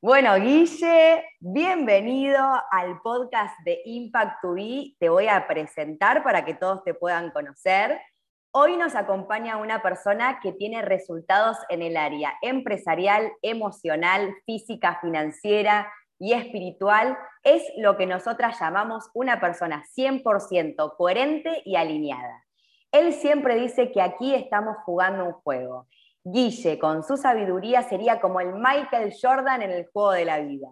Bueno, Guille, bienvenido al podcast de Impact to Be. Te voy a presentar para que todos te puedan conocer. Hoy nos acompaña una persona que tiene resultados en el área empresarial, emocional, física, financiera y espiritual. Es lo que nosotras llamamos una persona 100% coherente y alineada. Él siempre dice que aquí estamos jugando un juego Guille, con su sabiduría, sería como el Michael Jordan en el juego de la vida,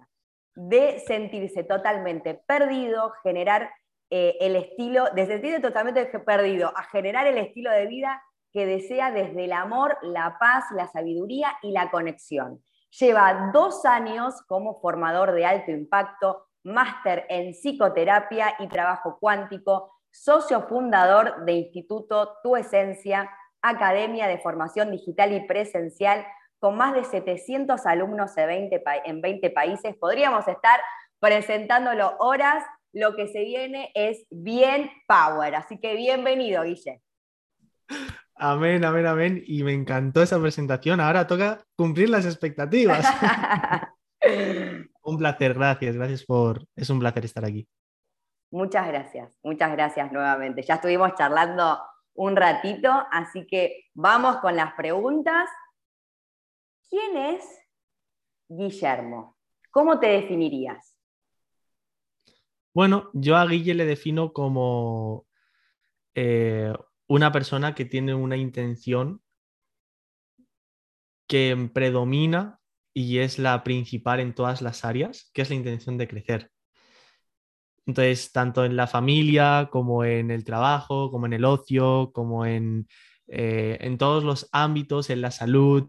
de sentirse totalmente perdido, generar eh, el estilo, de sentirse totalmente perdido, a generar el estilo de vida que desea desde el amor, la paz, la sabiduría y la conexión. Lleva dos años como formador de alto impacto, máster en psicoterapia y trabajo cuántico, socio fundador de Instituto Tu Esencia, academia de formación digital y presencial con más de 700 alumnos en 20, en 20 países. Podríamos estar presentándolo horas. Lo que se viene es bien power. Así que bienvenido, Guille. Amén, amén, amén. Y me encantó esa presentación. Ahora toca cumplir las expectativas. un placer, gracias, gracias por... Es un placer estar aquí. Muchas gracias, muchas gracias nuevamente. Ya estuvimos charlando un ratito, así que vamos con las preguntas. ¿Quién es Guillermo? ¿Cómo te definirías? Bueno, yo a Guille le defino como eh, una persona que tiene una intención que predomina y es la principal en todas las áreas, que es la intención de crecer. Entonces, tanto en la familia como en el trabajo, como en el ocio, como en, eh, en todos los ámbitos, en la salud,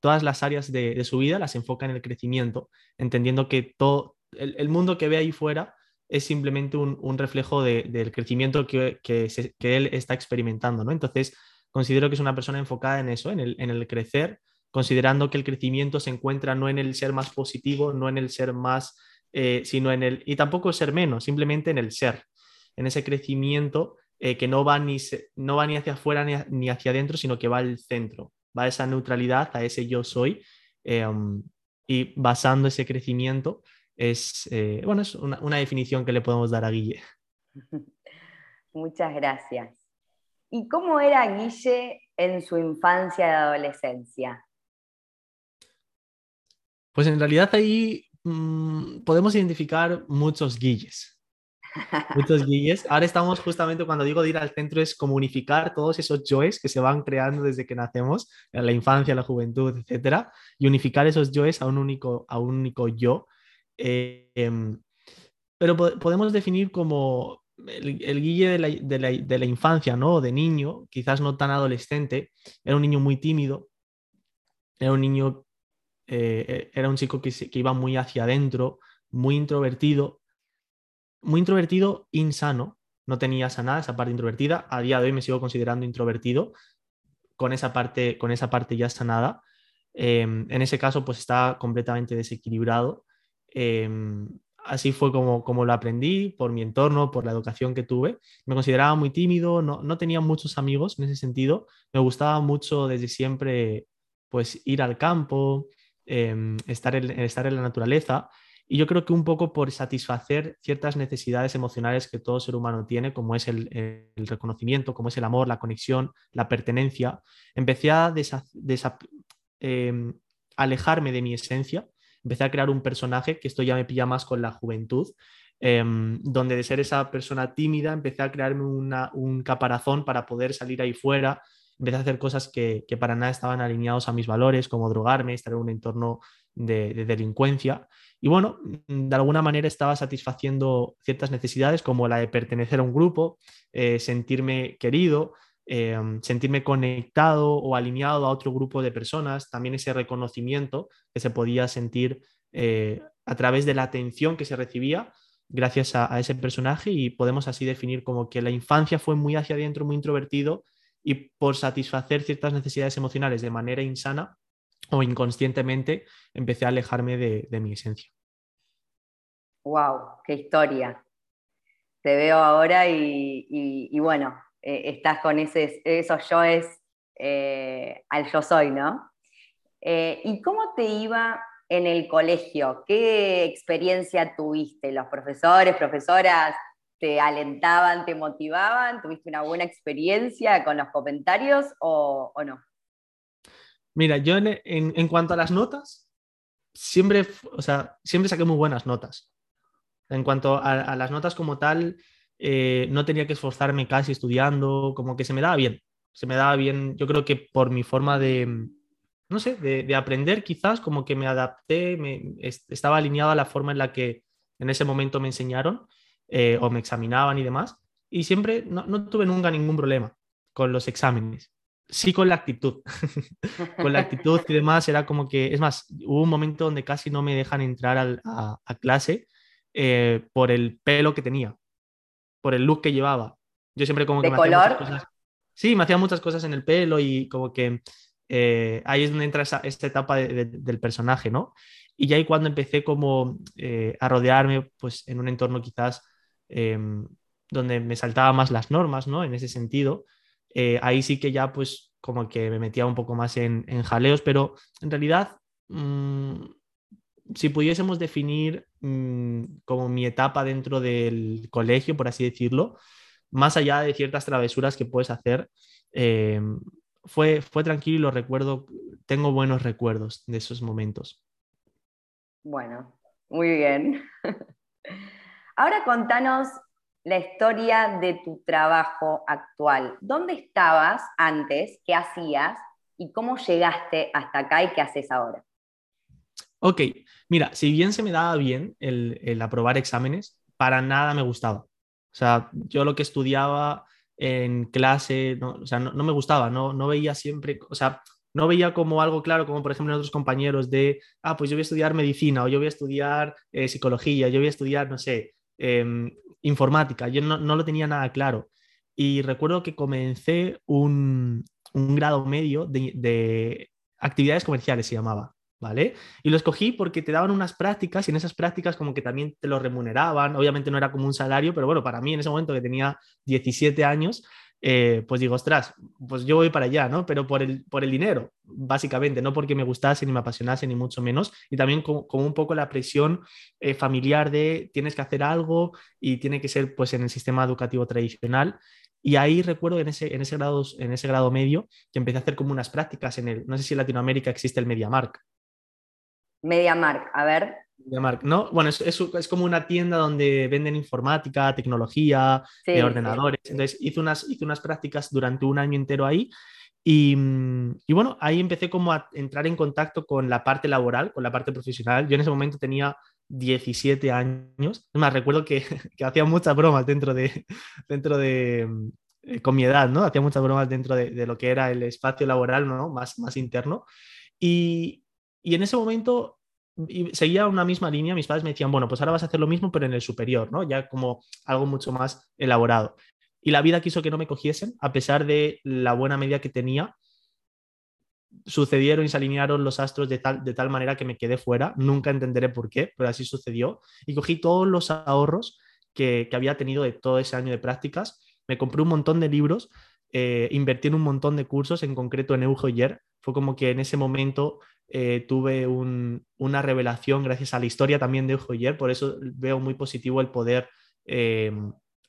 todas las áreas de, su vida las enfoca en el crecimiento, entendiendo que todo el, mundo que ve ahí fuera es simplemente un, reflejo del crecimiento que, que, él está experimentando, ¿no? Entonces, considero que es una persona enfocada en eso, en el, en el crecer, considerando que el crecimiento se encuentra no en el ser más positivo, no en el ser más eh, sino en el, y tampoco ser menos, simplemente en el ser, en ese crecimiento eh, que no va, ni, no va ni hacia afuera ni, hacia adentro, sino que va al centro, va a esa neutralidad, a ese yo soy, eh, um, y basando ese crecimiento es, bueno, es una, una definición que le podemos dar a Guille. Muchas gracias. ¿Y cómo era Guille en su infancia y adolescencia? Pues en realidad ahí Mm, podemos identificar muchos guilles. Muchos guilles. Ahora estamos justamente cuando digo de ir al centro es como unificar todos esos yoes que se van creando desde que nacemos, en la infancia, la juventud, etcétera, y unificar esos yoes a un único, a un único yo. Eh, em, pero podemos definir como el, guille de la, de, la, de la, infancia, ¿no? De niño, quizás no tan adolescente, era un niño muy tímido, era un niño eh, eh, era un chico que, iba muy hacia adentro, muy introvertido, muy introvertido, insano, no tenía sanada esa parte introvertida. A día de hoy me sigo considerando introvertido con esa parte, con esa parte ya sanada. Em, en ese caso, pues está completamente desequilibrado. Em, así fue como, como lo aprendí, por mi entorno, por la educación que tuve. Me consideraba muy tímido, no, no tenía muchos amigos en ese sentido. Me gustaba mucho desde siempre pues ir al campo, Em, estar, en, estar en la naturaleza. Y yo creo que un poco por satisfacer ciertas necesidades emocionales que todo ser humano tiene, como es el, reconocimiento, como es el amor, la conexión, la pertenencia, empecé a em, alejarme de mi esencia, empecé a crear un personaje, que esto ya me pilla más con la juventud, em, donde de ser esa persona tímida empecé a crearme un caparazón para poder salir ahí fuera, empecé a hacer cosas que, para nada estaban alineados a mis valores, como drogarme, estar en un entorno de, delincuencia. Y bueno, de alguna manera estaba satisfaciendo ciertas necesidades como la de pertenecer a un grupo, eh, sentirme querido, eh, sentirme conectado o alineado a otro grupo de personas, también ese reconocimiento que se podía sentir eh, a través de la atención que se recibía gracias a, ese personaje y podemos así definir como que la infancia fue muy hacia adentro, muy introvertido y por satisfacer ciertas necesidades emocionales de manera insana o inconscientemente empecé a alejarme de, mi esencia. ¡Wow! ¡Qué historia! Te veo ahora y, bueno, eh, estás con ese, esos yoes eh, al yo soy, ¿no? Eh, ¿Y cómo te iba en el colegio? ¿Qué experiencia tuviste? ¿Los profesores, profesoras te alentaban, te motivaban? ¿Tuviste una buena experiencia con los comentarios o, no? Mira, yo en, cuanto a las notas, siempre, o sea, siempre saqué muy buenas notas. En cuanto a, las notas como tal, eh, no tenía que esforzarme casi estudiando, como que se me daba bien. Se me daba bien, yo creo que por mi forma de, no sé, de, aprender quizás, como que me adapté, me, estaba alineado a la forma en la que en ese momento me enseñaron eh, o me examinaban y demás. Y siempre no, tuve nunca ningún problema con los exámenes. Sí con la actitud. con la actitud y demás era como que, es más, hubo un momento donde casi no me dejan entrar a, clase eh, por el pelo que tenía, por el look que llevaba. Yo siempre como que... ¿De color? cosas, sí, me hacían muchas cosas en el pelo y como que eh, ahí es donde entra esta etapa del personaje, ¿no? Y ya ahí cuando empecé como eh, a rodearme, pues en un entorno quizás em, donde me saltaba más las normas, ¿no? En ese sentido, eh, ahí sí que ya pues como que me metía un poco más en, jaleos, pero en realidad, mm, si pudiésemos definir mm, como mi etapa dentro del colegio, por así decirlo, más allá de ciertas travesuras que puedes hacer, em, fue, fue tranquilo y lo recuerdo, tengo buenos recuerdos de esos momentos. Bueno, muy bien. Ahora contanos la historia de tu trabajo actual. ¿Dónde estabas antes? ¿Qué hacías? ¿Y cómo llegaste hasta acá y qué haces ahora? Ok, mira, si bien se me daba bien el, aprobar exámenes, para nada me gustaba. O sea, yo lo que estudiaba en clase, no, o sea, no, me gustaba, no, no veía siempre, o sea, no veía como algo claro, como por ejemplo en otros compañeros de, ah, pues yo voy a estudiar medicina o yo voy a estudiar eh, psicología, yo voy a estudiar, no sé, em, informática, yo no, no, lo tenía nada claro. Y recuerdo que comencé un, un grado medio de, de, actividades comerciales, se llamaba. ¿vale? Y lo escogí porque te daban unas prácticas y en esas prácticas como que también te lo remuneraban, obviamente no era como un salario, pero bueno, para mí en ese momento que tenía 17 años, eh, pues digo, ostras, pues yo voy para allá, ¿no? Pero por el, por el dinero, básicamente, no porque me gustase ni me apasionase, ni mucho menos, y también como, un poco la presión eh, familiar de tienes que hacer algo y tiene que ser pues en el sistema educativo tradicional. Y ahí recuerdo en ese, en ese, grado, en ese grado medio que empecé a hacer como unas prácticas en el, no sé si en Latinoamérica existe el MediaMark. MediaMark, a ver. ¿No? Bueno, es, es, como una tienda donde venden informática, tecnología, eh, ordenadores. Entonces hice unas, hice unas prácticas durante un año entero ahí y, y, bueno, ahí empecé como a entrar en contacto con la parte laboral, con la parte profesional. Yo en ese momento tenía 17 años. Es más, recuerdo que, que hacía muchas bromas dentro de, dentro de, eh, con mi edad, ¿no? Hacía muchas bromas dentro de, de, lo que era el espacio laboral, ¿no? Más, más interno. Y, y en ese momento seguía una misma línea, mis padres me decían, bueno, pues ahora vas a hacer lo mismo, pero en el superior, ¿no? Ya como algo mucho más elaborado. Y la vida quiso que no me cogiesen, a pesar de la buena media que tenía. Sucedieron y se alinearon los astros de tal, de tal manera que me quedé fuera. Nunca entenderé por qué, pero así sucedió. Y cogí todos los ahorros que, que había tenido de todo ese año de prácticas. Me compré un montón de libros, eh, invertí en un montón de cursos, en concreto en Eujoyer. Fue como que en ese momento eh, tuve una revelación gracias a la historia también de Joyer, por eso veo muy positivo el poder eh,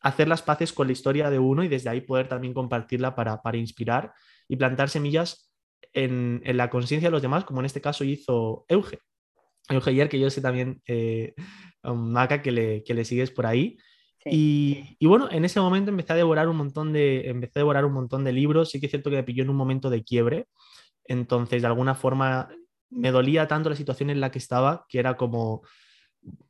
hacer las paces con la historia de uno y desde ahí poder también compartirla para, inspirar y plantar semillas en, la conciencia de los demás, como en este caso hizo Euge. Euge que yo sé también, eh, Maca, que le, que le sigues por ahí. Y, y, bueno, en ese momento empecé a devorar un montón de, empecé a devorar un montón de libros. Sí que es cierto que me pilló en un momento de quiebre. Entonces, de alguna forma, me dolía tanto la situación en la que estaba que era como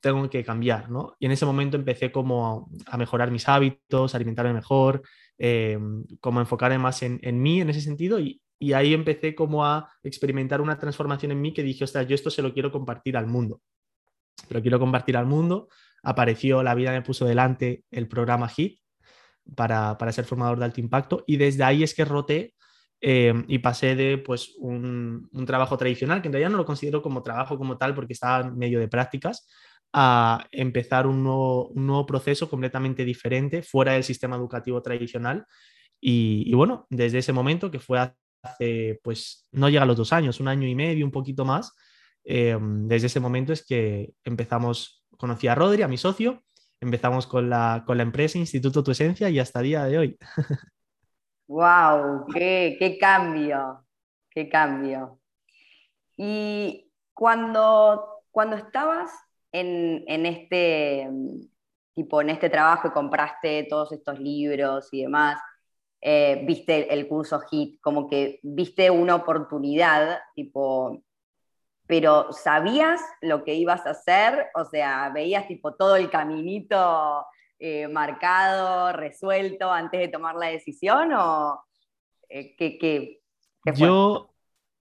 tengo que cambiar, ¿no? Y en ese momento empecé como a, mejorar mis hábitos, a alimentarme mejor, eh, como enfocarme más en, mí en ese sentido y, ahí empecé como a experimentar una transformación en mí que dije, ostras, yo esto se lo quiero compartir al mundo. Lo quiero compartir al mundo apareció, la vida me puso delante el programa HIT para, ser formador de alto impacto y desde ahí es que roté eh, y pasé de pues, un, trabajo tradicional, que en realidad no lo considero como trabajo como tal porque estaba en medio de prácticas, a empezar un nuevo, proceso completamente diferente fuera del sistema educativo tradicional. Y, bueno, desde ese momento, que fue hace, pues no llega a los dos años, un año y medio, un poquito más, eh, desde ese momento es que empezamos, conocí a Rodri, a mi socio, empezamos con la, con la empresa Instituto Tu Esencia y hasta día de hoy. ¡Wow! Qué, qué cambio! ¡Qué cambio! Y cuando, cuando estabas en, en, este tipo en este trabajo y compraste todos estos libros y demás, eh, viste el curso HIT, como que viste una oportunidad, tipo, pero ¿sabías lo que ibas a hacer? O sea, ¿veías tipo todo el caminito eh, marcado, resuelto antes de tomar la decisión? ¿O eh, qué, Yo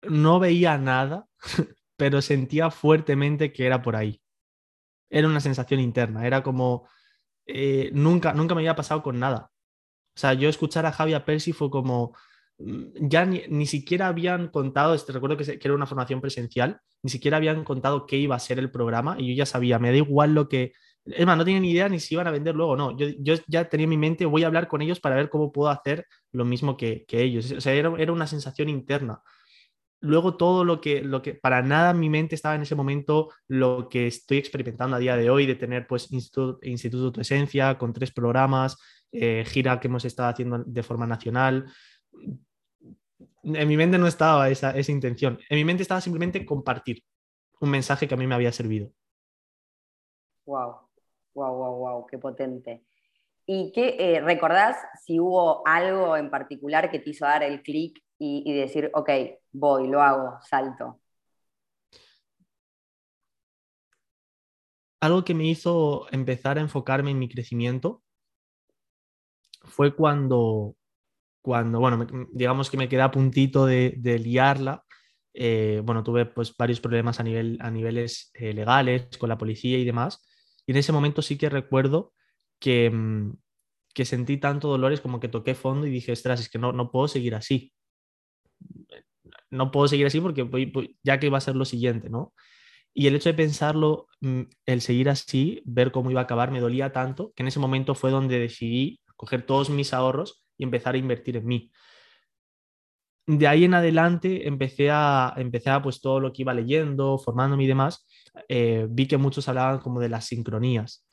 no veía nada, pero sentía fuertemente que era por ahí. Era una sensación interna, era como... Eh, nunca, nunca me había pasado con nada. O sea, yo escuchar a Javier Percy fue como, Mm, ya ni, siquiera habían contado, este, recuerdo que, era una formación presencial, ni siquiera habían contado qué iba a ser el programa y yo ya sabía, me da igual lo que... Es más, no tenía ni idea ni si iban a vender luego no. Yo, ya tenía en mi mente, voy a hablar con ellos para ver cómo puedo hacer lo mismo que, ellos. O sea, era, una sensación interna. Luego todo lo que, lo que, para nada en mi mente estaba en ese momento lo que estoy experimentando a día de hoy, de tener pues Instituto, Instituto Tu Esencia con tres programas, eh, gira que hemos estado haciendo de forma nacional en mi mente no estaba esa, intención. En mi mente estaba simplemente compartir un mensaje que a mí me había servido. Wow, wow, wow, wow, qué potente. ¿Y qué eh, recordás si hubo algo en particular que te hizo dar el clic y, y, decir, ok, voy, lo hago, salto? Algo que me hizo empezar a enfocarme en mi crecimiento fue cuando cuando, bueno, digamos que me quedé a puntito de, liarla, eh, bueno, tuve pues varios problemas a, nivel, a niveles eh, legales con la policía y demás, y en ese momento sí que recuerdo que, mm, que sentí tanto dolores como que toqué fondo y dije, ostras, es que no, no puedo seguir así. No puedo seguir así porque ya que iba a ser lo siguiente, ¿no? Y el hecho de pensarlo, mm, el seguir así, ver cómo iba a acabar, me dolía tanto que en ese momento fue donde decidí coger todos mis ahorros y empezar a invertir en mí. De ahí en adelante empecé a, empecé a pues todo lo que iba leyendo, formándome y demás, eh, vi que muchos hablaban como de las sincronías,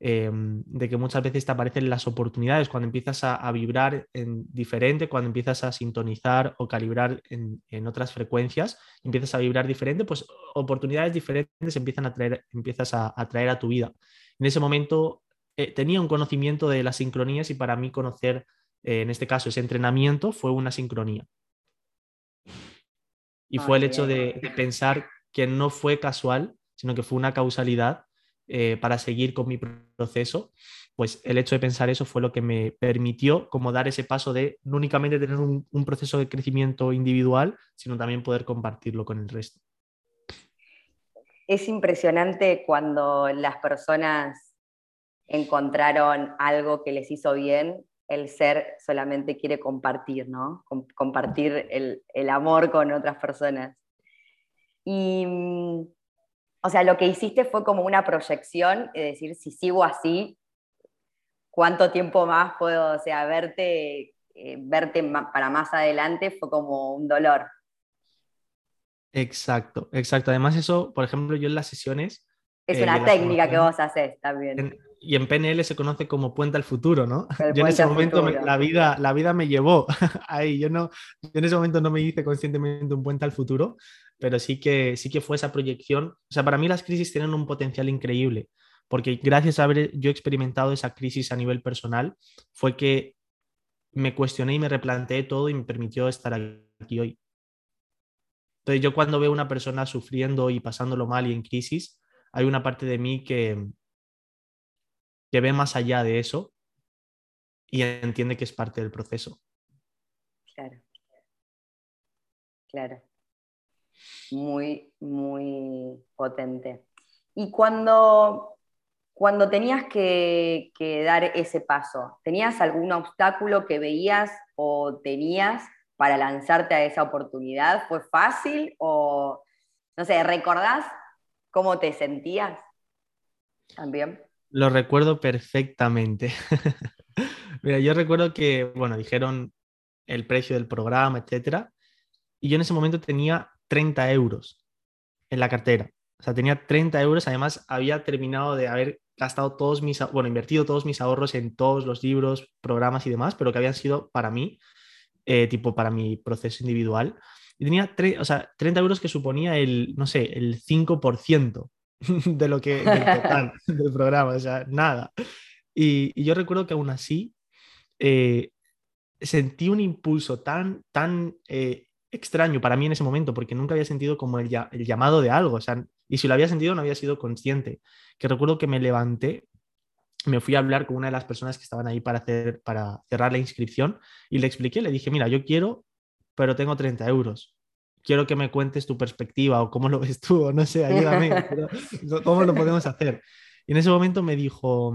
em, de que muchas veces te aparecen las oportunidades cuando empiezas a, vibrar en diferente, cuando empiezas a sintonizar o calibrar en, otras frecuencias, empiezas a vibrar diferente, pues oportunidades diferentes empiezan a traer, empiezas a, traer a tu vida. En ese momento eh, tenía un conocimiento de las sincronías y para mí conocer eh, en este caso ese entrenamiento, fue una sincronía. Y fue el hecho de, pensar que no fue casual, sino que fue una causalidad eh, para seguir con mi proceso. Pues el hecho de pensar eso fue lo que me permitió como dar ese paso de no únicamente tener un, un proceso de crecimiento individual, sino también poder compartirlo con el resto. Es impresionante cuando las personas encontraron algo que les hizo bien el ser solamente quiere compartir, ¿no? compartir el, amor con otras personas. Y, mm, o sea, lo que hiciste fue como una proyección, es decir, si sigo así, ¿cuánto tiempo más puedo, o sea, verte, eh, verte para más adelante fue como un dolor? Exacto, exacto. Además eso, por ejemplo, yo en las sesiones... Es eh, una técnica que vos haces también y en PNL se conoce como puente al futuro, ¿no? yo en ese momento la, vida, la vida me llevó ahí. Yo, no, en ese momento no me hice conscientemente un puente al futuro, pero sí que, sí que fue esa proyección. O sea, para mí las crisis tienen un potencial increíble, porque gracias a haber yo experimentado esa crisis a nivel personal, fue que me cuestioné y me replanteé todo y me permitió estar aquí hoy. Entonces yo cuando veo a una persona sufriendo y pasándolo mal y en crisis, hay una parte de mí que, que ve más allá de eso y entiende que es parte del proceso. Claro. Claro. Muy, muy potente. Y cuando, cuando tenías que, dar ese paso, ¿tenías algún obstáculo que veías o tenías para lanzarte a esa oportunidad? ¿Fue fácil o, no sé, recordás cómo te sentías también? Lo recuerdo perfectamente. Mira, yo recuerdo que, bueno, dijeron el precio del programa, etcétera, y yo en ese momento tenía 30 euros en la cartera. O sea, tenía 30 euros, además había terminado de haber gastado todos mis, bueno, invertido todos mis ahorros en todos los libros, programas y demás, pero que habían sido para mí, eh, tipo para mi proceso individual. Y tenía o sea, 30 euros que suponía el, no sé, el 5% de lo que, del total del programa, o sea, nada. Y, yo recuerdo que aún así eh, sentí un impulso tan, tan eh, extraño para mí en ese momento, porque nunca había sentido como el, el llamado de algo, o sea, y si lo había sentido no había sido consciente que recuerdo que me levanté, me fui a hablar con una de las personas que estaban ahí para, hacer, para cerrar la inscripción y le expliqué, le dije, mira, yo quiero, pero tengo 30 euros. Quiero que me cuentes tu perspectiva o cómo lo ves tú, o no sé, ayúdame, ¿cómo lo podemos hacer? Y en ese momento me dijo,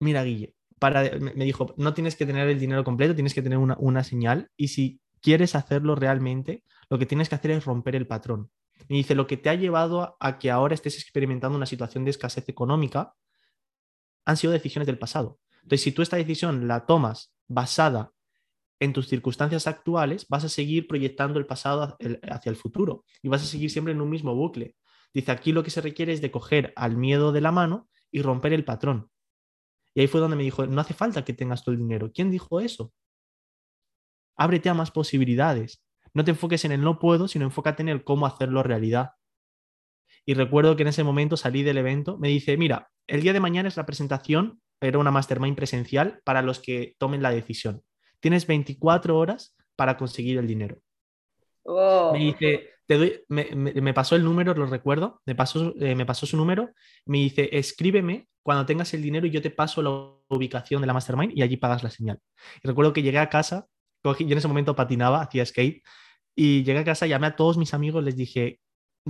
mira, Guille, para, me dijo, no tienes que tener el dinero completo, tienes que tener una, una señal y si quieres hacerlo realmente, lo que tienes que hacer es romper el patrón. Me dice, lo que te ha llevado a que ahora estés experimentando una situación de escasez económica han sido decisiones del pasado. Entonces, si tú esta decisión la tomas basada en tus circunstancias actuales, vas a seguir proyectando el pasado hacia el futuro y vas a seguir siempre en un mismo bucle. Dice, aquí lo que se requiere es de coger al miedo de la mano y romper el patrón. Y ahí fue donde me dijo, no hace falta que tengas todo el dinero. ¿Quién dijo eso? Ábrete a más posibilidades. No te enfoques en el no puedo, sino enfócate en el cómo hacerlo realidad. Y recuerdo que en ese momento salí del evento, me dice, mira, el día de mañana es la presentación, era una mastermind presencial para los que tomen la decisión. Tienes 24 horas para conseguir el dinero. Oh. Me dice, te doy, me, pasó el número, lo recuerdo, me pasó, eh, me pasó su número, me dice, escríbeme cuando tengas el dinero y yo te paso la ubicación de la mastermind y allí pagas la señal. Y recuerdo que llegué a casa yo en ese momento patinaba, hacía skate, y llegué a casa, llamé a todos mis amigos, les dije,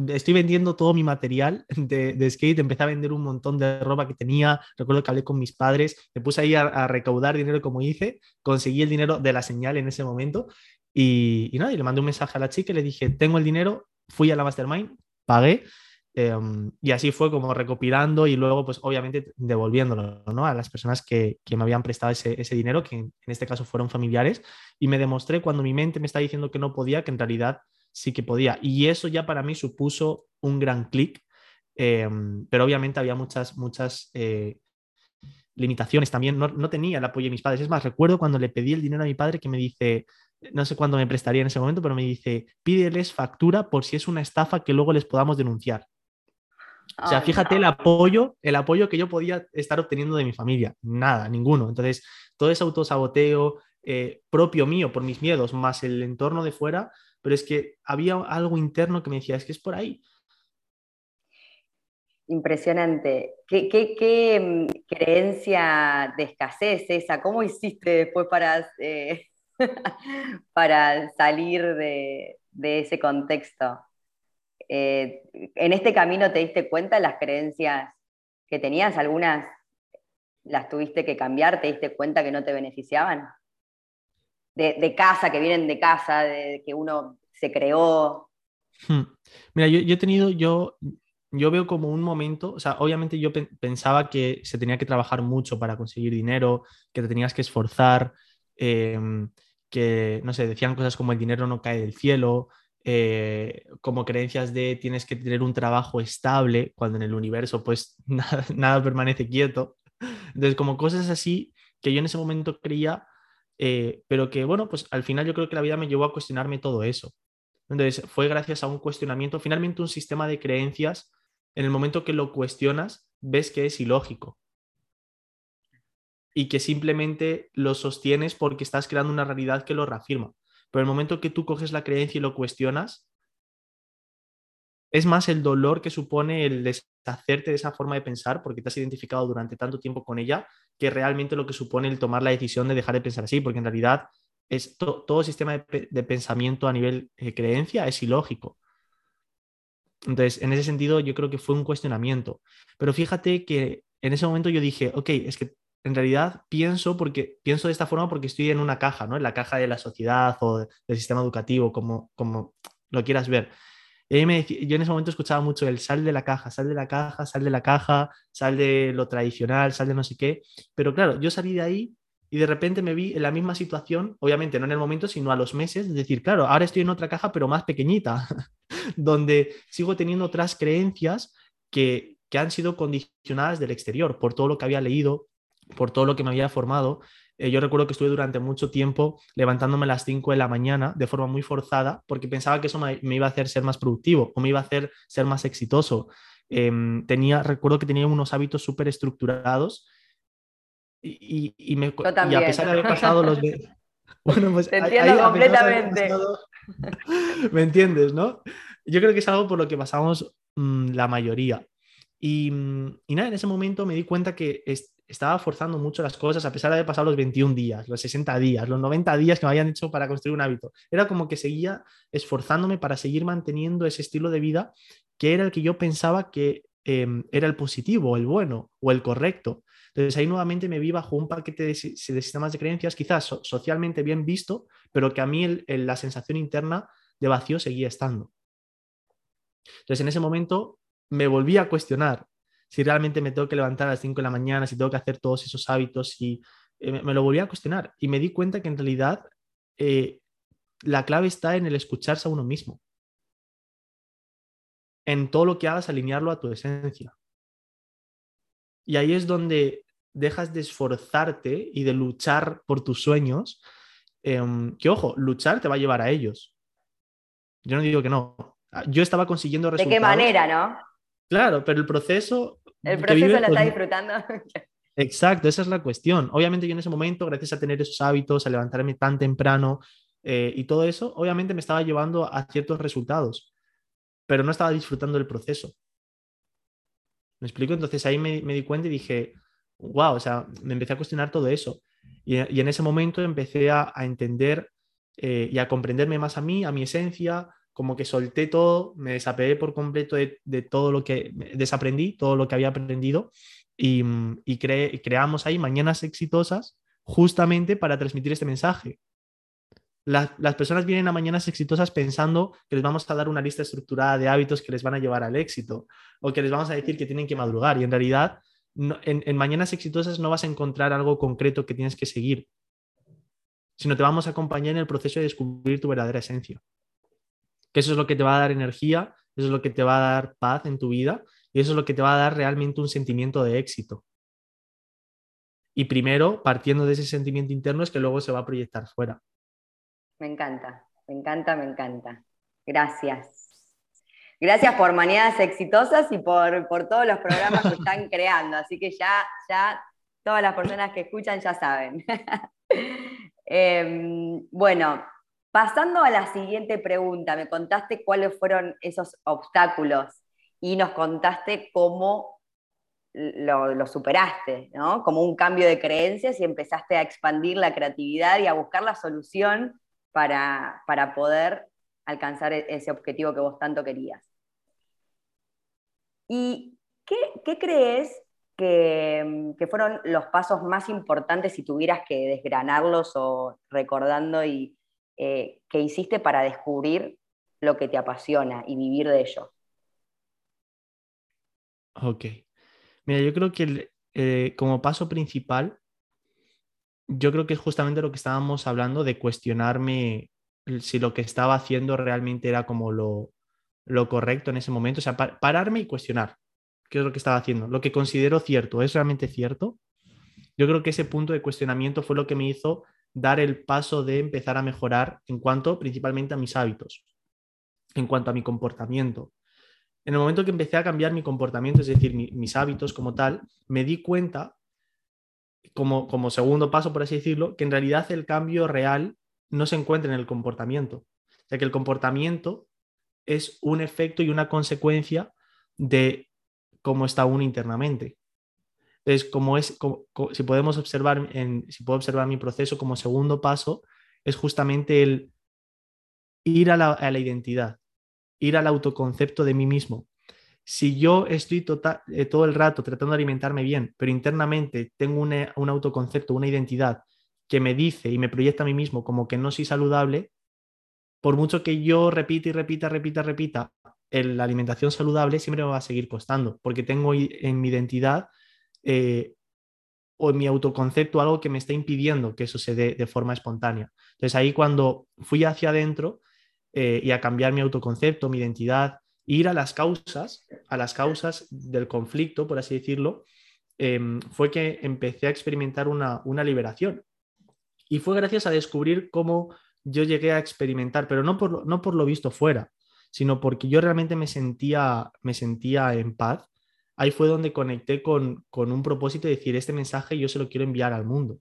estoy vendiendo todo mi material de, skate, empecé a vender un montón de ropa que tenía, recuerdo que hablé con mis padres, me puse ahí a, recaudar dinero como hice, conseguí el dinero de la señal en ese momento y, y nada, y le mandé un mensaje a la chica le dije, tengo el dinero, fui a la mastermind, pagué Em, y así fue como recopilando y luego, pues obviamente devolviéndolo ¿no? a las personas que, que me habían prestado ese, ese, dinero, que en este caso fueron familiares, y me demostré cuando mi mente me está diciendo que no podía, que en realidad sí que podía. Y eso ya para mí supuso un gran clic, em, pero obviamente había muchas, muchas eh, limitaciones también. No, no, tenía el apoyo de mis padres. Es más, recuerdo cuando le pedí el dinero a mi padre que me dice, no sé cuándo me prestaría en ese momento, pero me dice, pídeles factura por si es una estafa que luego les podamos denunciar. O sea, fíjate el apoyo, el apoyo que yo podía estar obteniendo de mi familia. Nada, ninguno. Entonces, todo ese autosaboteo eh, propio mío por mis miedos, más el entorno de fuera, pero es que había algo interno que me decía, es que es por ahí. Impresionante. ¿Qué, mm, creencia de escasez esa? ¿Cómo hiciste después para, eh, para salir de ese contexto? Eh, ¿En este camino te diste cuenta de las creencias que tenías? ¿Algunas las tuviste que cambiar? ¿Te diste cuenta que no te beneficiaban? De, casa, que vienen de casa, de que uno se creó. Hmm. Mira, yo, he tenido, yo, yo veo como un momento, o sea, obviamente yo pensaba que se tenía que trabajar mucho para conseguir dinero, que te tenías que esforzar, em, que, no sé, decían cosas como el dinero no cae del cielo, eh, como creencias de tienes que tener un trabajo estable, cuando en el universo pues nada, permanece quieto. Entonces, como cosas así que yo en ese momento creía, eh, pero que bueno, pues al final yo creo que la vida me llevó a cuestionarme todo eso. Entonces, fue gracias a un cuestionamiento, finalmente un sistema de creencias, en el momento que lo cuestionas, ves que es ilógico. Y que simplemente lo sostienes porque estás creando una realidad que lo reafirma. Pero el momento que tú coges la creencia y lo cuestionas, es más el dolor que supone el deshacerte de esa forma de pensar porque te has identificado durante tanto tiempo con ella que realmente lo que supone el tomar la decisión de dejar de pensar así, porque en realidad es todo sistema de, pensamiento a nivel de creencia es ilógico. Entonces, en ese sentido, yo creo que fue un cuestionamiento. Pero fíjate que en ese momento yo dije, ok, es que en realidad pienso porque pienso de esta forma porque estoy en una caja, ¿no? En la caja de la sociedad o del sistema educativo, como, como lo quieras ver. Yo en ese momento escuchaba mucho el sal de la caja, sal de la caja, sal de la caja, sal de lo tradicional, sal de no sé qué. Pero claro, yo salí de ahí y de repente me vi en la misma situación, obviamente no en el momento, sino a los meses, es decir, claro, ahora estoy en otra caja, pero más pequeñita, donde sigo teniendo otras creencias que, que han sido condicionadas del exterior, por todo lo que había leído, por todo lo que me había formado. Eh, yo recuerdo que estuve durante mucho tiempo levantándome a las 5 de la mañana de forma muy forzada porque pensaba que eso me, iba a hacer ser más productivo o me iba a hacer ser más exitoso. Em, tenía, recuerdo que tenía unos hábitos súper estructurados y, y, me, y, a pesar de haber pasado los... Bueno, pues Te entiendo completamente. ¿Me entiendes, no? Yo creo que es algo por lo que pasamos mm, la mayoría. Y, mm, y, nada, en ese momento me di cuenta que estaba forzando mucho las cosas a pesar de haber pasado los 21 días, los 60 días, los 90 días que me habían hecho para construir un hábito. Era como que seguía esforzándome para seguir manteniendo ese estilo de vida que era el que yo pensaba que em, era el positivo, el bueno o el correcto. Entonces ahí nuevamente me vi bajo un paquete de, sistemas de creencias quizás socialmente bien visto, pero que a mí la sensación interna de vacío seguía estando. Entonces en ese momento me volví a cuestionar si realmente me tengo que levantar a las 5 de la mañana, si tengo que hacer todos esos hábitos y eh, me, lo volví a cuestionar y me di cuenta que en realidad eh, la clave está en el escucharse a uno mismo. En todo lo que hagas, alinearlo a tu esencia. Y ahí es donde dejas de esforzarte y de luchar por tus sueños, em, que ojo, luchar te va a llevar a ellos. Yo no digo que no. Yo estaba consiguiendo resultados. ¿De qué manera, no? Claro, pero el proceso el proceso lo está disfrutando. Exacto, esa es la cuestión. Obviamente yo en ese momento, gracias a tener esos hábitos, a levantarme tan temprano eh, y todo eso, obviamente me estaba llevando a ciertos resultados, pero no estaba disfrutando del proceso. ¿Me explico? Entonces ahí me, di cuenta y dije, wow, o sea, me empecé a cuestionar todo eso. Y, en ese momento empecé a, entender eh, y a comprenderme más a mí, a mi esencia, como que solté todo, me desapegué por completo de, todo lo que desaprendí, todo lo que había aprendido y, creamos ahí mañanas exitosas justamente para transmitir este mensaje. las personas vienen a mañanas exitosas pensando que les vamos a dar una lista estructurada de hábitos que les van a llevar al éxito o que les vamos a decir que tienen que madrugar y en realidad en, en mañanas exitosas no vas a encontrar algo concreto que tienes que seguir, sino te vamos a acompañar en el proceso de descubrir tu verdadera esencia que eso es lo que te va a dar energía, eso es lo que te va a dar paz en tu vida y eso es lo que te va a dar realmente un sentimiento de éxito. Y primero, partiendo de ese sentimiento interno, es que luego se va a proyectar fuera. Me encanta, me encanta, me encanta. Gracias. Gracias por Mañanas Exitosas y por, por todos los programas que están creando. Así que ya, ya todas las personas que escuchan ya saben. Em, bueno, Pasando a la siguiente pregunta, me contaste cuáles fueron esos obstáculos y nos contaste cómo lo, superaste, ¿no? Como un cambio de creencias y empezaste a expandir la creatividad y a buscar la solución para, poder alcanzar e-, ese objetivo que vos tanto querías. ¿Y qué, crees que, que, fueron los pasos más importantes si tuvieras que desgranarlos o recordando y, eh, que hiciste para descubrir lo que te apasiona y vivir de ello? Ok. Mira, yo creo que eh, como paso principal, yo creo que es justamente lo que estábamos hablando de cuestionarme si lo que estaba haciendo realmente era como lo, correcto en ese momento. O sea, pararme y cuestionar qué es lo que estaba haciendo. Lo que considero cierto, ¿es realmente cierto? Yo creo que ese punto de cuestionamiento fue lo que me hizo dar el paso de empezar a mejorar en cuanto principalmente a mis hábitos, en cuanto a mi comportamiento. En el momento que empecé a cambiar mi comportamiento, es decir, mis hábitos como tal, me di cuenta, como, como segundo paso, por así decirlo, que en realidad el cambio real no se encuentra en el comportamiento, ya que el comportamiento es un efecto y una consecuencia de cómo está uno internamente. Entonces, como es, si podemos observar, si puedo observar mi proceso como segundo paso, es justamente el ir a la, identidad. ir al autoconcepto de mí mismo. Si yo estoy tota-, eh, todo el rato tratando de alimentarme bien, pero internamente tengo un autoconcepto, una identidad que me dice y me proyecta a mí mismo como que no soy saludable, por mucho que yo repita y repita, repita, repita, la alimentación saludable siempre me va a seguir costando, porque tengo en mi identidad eh, o mi autoconcepto algo que me está impidiendo que eso se dé de forma espontánea. Entonces ahí cuando fui hacia adentro eh, y a cambiar mi autoconcepto, mi identidad, ir a las causas, a las causas del conflicto, por así decirlo, em, fue que empecé a experimentar una, una liberación. Y fue gracias a descubrir cómo yo llegué a experimentar, pero no por, no por lo visto fuera, sino porque yo realmente me sentía, me sentía en paz. Ahí fue donde conecté con, un propósito de decir, este mensaje yo se lo quiero enviar al mundo.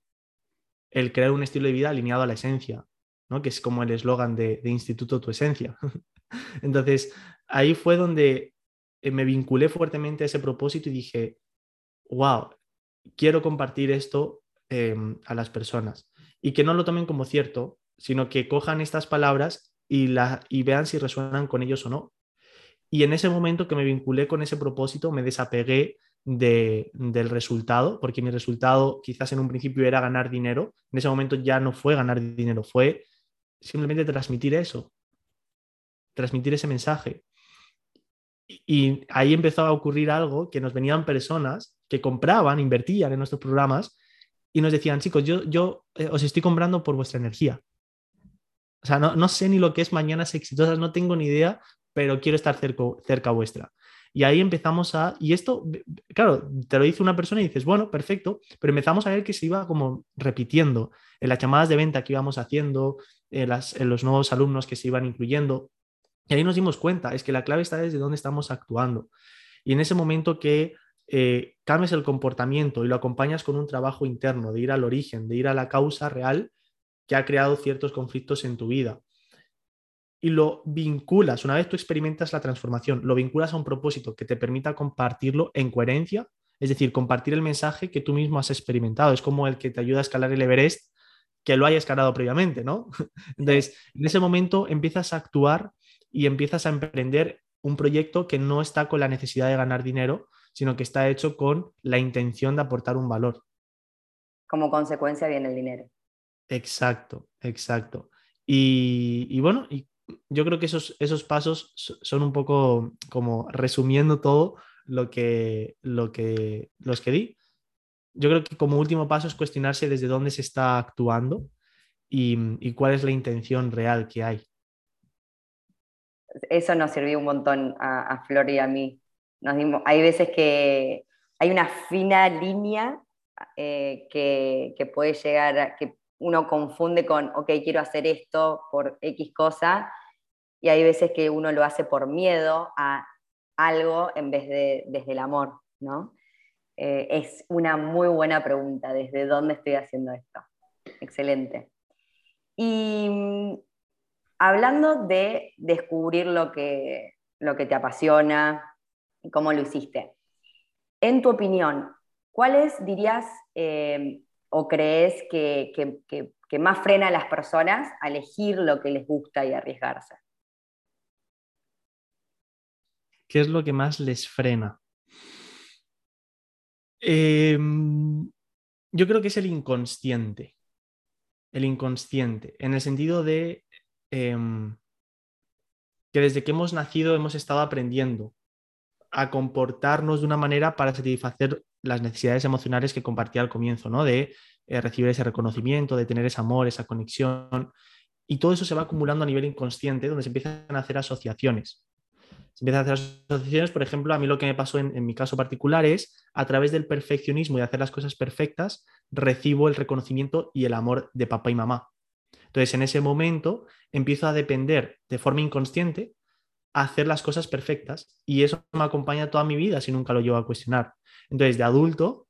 El crear un estilo de vida alineado a la esencia, ¿no? que es como el eslogan de, de Instituto Tu Esencia. Entonces, ahí fue donde eh, me vinculé fuertemente a ese propósito y dije, wow, quiero compartir esto em, a las personas. Y que no lo tomen como cierto, sino que cojan estas palabras y, la, y vean si resuenan con ellos o no. Y en ese momento que me vinculé con ese propósito, me desapegué del resultado, porque mi resultado quizás en un principio era ganar dinero, en ese momento ya no fue ganar dinero, fue simplemente transmitir eso, transmitir ese mensaje. Y ahí empezó a ocurrir algo que nos venían personas que compraban, invertían en nuestros programas y nos decían, chicos, yo, yo eh, os estoy comprando por vuestra energía. O sea, no, sé ni lo que es mañanas exitosas, no tengo ni idea, pero quiero estar cerca, cerca vuestra. Y ahí empezamos a, y esto, claro, te lo dice una persona y dices, bueno, perfecto, pero empezamos a ver que se iba como repitiendo en las llamadas de venta que íbamos haciendo, en, en los nuevos alumnos que se iban incluyendo. Y ahí nos dimos cuenta, es que la clave está desde dónde estamos actuando. Y en ese momento que eh, cambias el comportamiento y lo acompañas con un trabajo interno, de ir al origen, de ir a la causa real, que ha creado ciertos conflictos en tu vida. Y lo vinculas, una vez tú experimentas la transformación, lo vinculas a un propósito que te permita compartirlo en coherencia, es decir, compartir el mensaje que tú mismo has experimentado. Es como el que te ayuda a escalar el Everest, que lo haya escalado previamente, ¿no? Entonces, en ese momento empiezas a actuar y empiezas a emprender un proyecto que no está con la necesidad de ganar dinero, sino que está hecho con la intención de aportar un valor. Como consecuencia viene el dinero. Exacto, exacto. Y, bueno, y yo creo que esos, esos pasos son un poco como resumiendo todo lo que, lo que, los que di. Yo creo que como último paso es cuestionarse desde dónde se está actuando y, cuál es la intención real que hay. Eso nos sirvió un montón a, Flor y a mí. Nos dimos, hay veces que hay una fina línea eh, que, que, puede llegar, que uno confunde con, ok, quiero hacer esto por X cosa, y hay veces que uno lo hace por miedo a algo en vez de desde el amor, ¿no? Eh, es una muy buena pregunta, ¿desde dónde estoy haciendo esto? Excelente. Y mm, hablando de descubrir lo que, lo que te apasiona y cómo lo hiciste, en tu opinión, ¿cuáles dirías eh, o crees que, más frena a las personas a elegir lo que les gusta y arriesgarse? ¿Qué es lo que más les frena? Em, yo creo que es el inconsciente. El inconsciente, en el sentido de em, que desde que hemos nacido hemos estado aprendiendo a comportarnos de una manera para satisfacer las necesidades emocionales que compartía al comienzo, ¿no? De eh, recibir ese reconocimiento, de tener ese amor, esa conexión. Y todo eso se va acumulando a nivel inconsciente, donde se empiezan a hacer asociaciones. Se empiezan a hacer asociaciones, por ejemplo, a mí lo que me pasó en, en mi caso particular es, a través del perfeccionismo y de hacer las cosas perfectas, recibo el reconocimiento y el amor de papá y mamá. Entonces, en ese momento, empiezo a depender de forma inconsciente hacer las cosas perfectas y eso me acompaña toda mi vida si nunca lo llevo a cuestionar. Entonces, de adulto,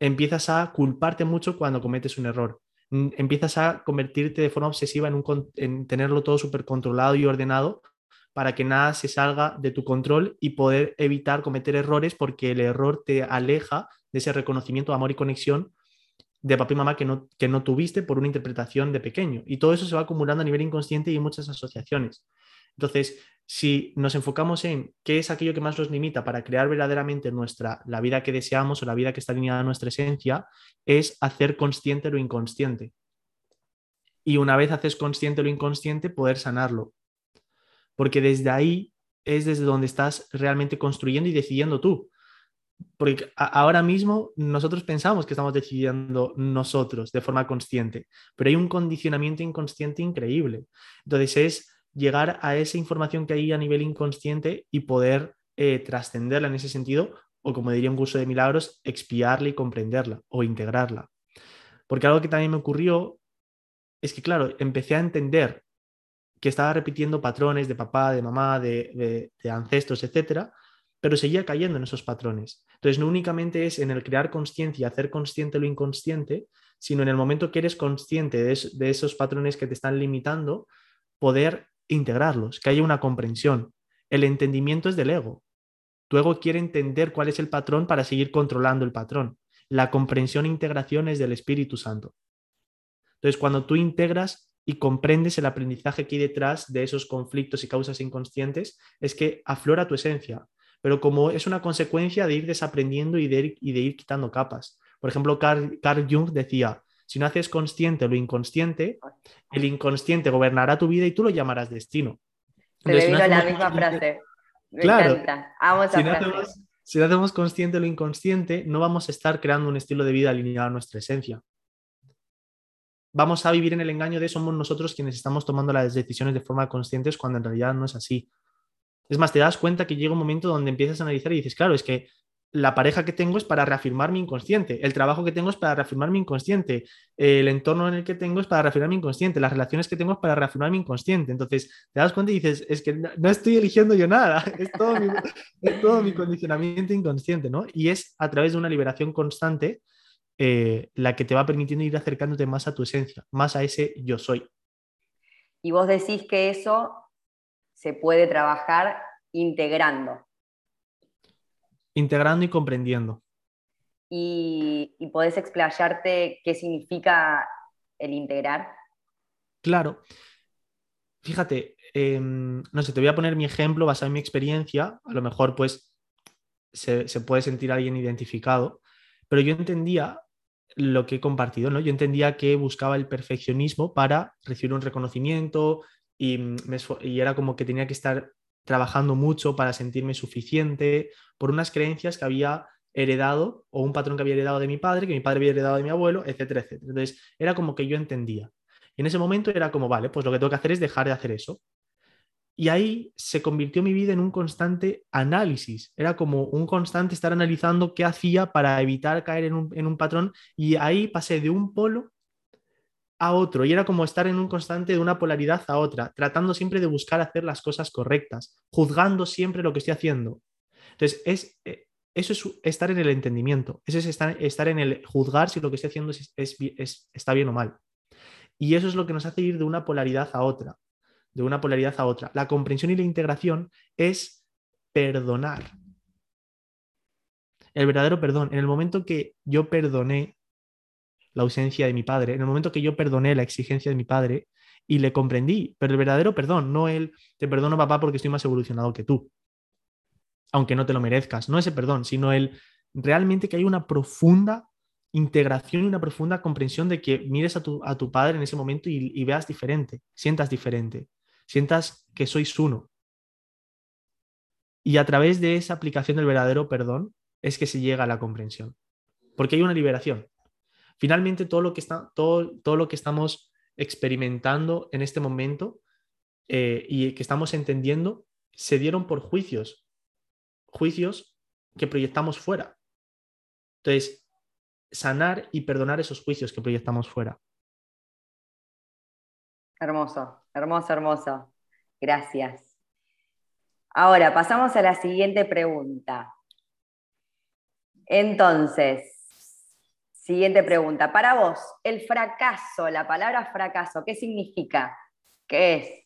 empiezas a culparte mucho cuando cometes un error. Mm, empiezas a convertirte de forma obsesiva en, un, en tenerlo todo súper controlado y ordenado para que nada se salga de tu control y poder evitar cometer errores porque el error te aleja de ese reconocimiento, amor y conexión de papá y mamá que no, que no tuviste por una interpretación de pequeño. Y todo eso se va acumulando a nivel inconsciente y muchas asociaciones. Entonces, si nos enfocamos en qué es aquello que más nos limita para crear verdaderamente nuestra, la vida que deseamos o la vida que está alineada a nuestra esencia, es hacer consciente lo inconsciente. Y una vez haces consciente lo inconsciente, poder sanarlo. Porque desde ahí es desde donde estás realmente construyendo y decidiendo tú. Porque ahora mismo nosotros pensamos que estamos decidiendo nosotros de forma consciente, pero hay un condicionamiento inconsciente increíble. Entonces es llegar a esa información que hay a nivel inconsciente y poder eh, trascenderla en ese sentido, o como diría un curso de milagros, expiarla y comprenderla o integrarla. Porque algo que también me ocurrió es que, claro, empecé a entender que estaba repitiendo patrones de papá, de mamá, de, de ancestros, etcétera, pero seguía cayendo en esos patrones. Entonces, no únicamente es en el crear conciencia, hacer consciente lo inconsciente, sino en el momento que eres consciente de, de, esos patrones que te están limitando, poder integrarlos, que haya una comprensión. El entendimiento es del ego. Tu ego quiere entender cuál es el patrón para seguir controlando el patrón. La comprensión e integración es del Espíritu Santo. Entonces, cuando tú integras y comprendes el aprendizaje que hay detrás de esos conflictos y causas inconscientes, es que aflora tu esencia, pero como es una consecuencia de ir desaprendiendo y de ir, quitando capas. Por ejemplo, Carl Jung decía, si no haces consciente lo inconsciente, el inconsciente gobernará tu vida y tú lo llamarás destino. Le vino la misma frase. Me claro, encanta. Amo esa si no, frase. hacemos, si no hacemos consciente lo inconsciente, no vamos a estar creando un estilo de vida alineado a nuestra esencia. Vamos a vivir en el engaño de somos nosotros quienes estamos tomando las decisiones de forma consciente cuando en realidad no es así. Es más, te das cuenta que llega un momento donde empiezas a analizar y dices, claro, es que la pareja que tengo es para reafirmar mi inconsciente, el trabajo que tengo es para reafirmar mi inconsciente, el entorno en el que tengo es para reafirmar mi inconsciente, las relaciones que tengo es para reafirmar mi inconsciente. Entonces, te das cuenta y dices, es que no estoy eligiendo yo nada, es todo mi, es todo mi condicionamiento inconsciente, ¿no? Y es a través de una liberación constante eh, la que te va permitiendo ir acercándote más a tu esencia, más a ese yo soy. Y vos decís que eso se puede trabajar integrando. Integrando y comprendiendo. Y, y podés explayarte qué significa el integrar. Claro. Fíjate, eh, no sé, te voy a poner mi ejemplo basado en mi experiencia. A lo mejor, pues, se, se, puede sentir alguien identificado. Pero yo entendía lo que he compartido, ¿no? Yo entendía que buscaba el perfeccionismo para recibir un reconocimiento y, me, y era como que tenía que estar trabajando mucho para sentirme suficiente por unas creencias que había heredado o un patrón que había heredado de mi padre, que mi padre había heredado de mi abuelo, etcétera, etcétera. Entonces, era como que yo entendía. Y en ese momento era como, vale, pues lo que tengo que hacer es dejar de hacer eso. Y ahí se convirtió mi vida en un constante análisis. Era como un constante estar analizando qué hacía para evitar caer en un, en un patrón. Y ahí pasé de un polo a otro y era como estar en un constante de una polaridad a otra, tratando siempre de buscar hacer las cosas correctas, juzgando siempre lo que estoy haciendo. Entonces, es, eso es estar en el entendimiento, eso es estar, estar en el juzgar si lo que estoy haciendo es, está bien o mal. Y eso es lo que nos hace ir de una polaridad a otra, de una polaridad a otra. La comprensión y la integración es perdonar. El verdadero perdón. En el momento que yo perdoné la ausencia de mi padre, en el momento que yo perdoné la exigencia de mi padre y le comprendí, pero el verdadero perdón, no el te perdono papá porque estoy más evolucionado que tú, aunque no te lo merezcas, no ese perdón, sino el realmente que hay una profunda integración y una profunda comprensión de que mires a tu, a tu padre en ese momento y, y veas diferente, sientas diferente, sientas que sois uno. Y a través de esa aplicación del verdadero perdón es que se llega a la comprensión, porque hay una liberación, Finalmente, todo lo que, está, todo, todo lo que estamos experimentando en este momento eh, y que estamos entendiendo se dieron por juicios, juicios que proyectamos fuera. Entonces, sanar y perdonar esos juicios que proyectamos fuera. Hermoso, hermoso, hermoso. Gracias. Ahora, pasamos a la siguiente pregunta. Entonces, Siguiente pregunta. Para vos, el fracaso, la palabra fracaso, ¿qué significa? ¿Qué es?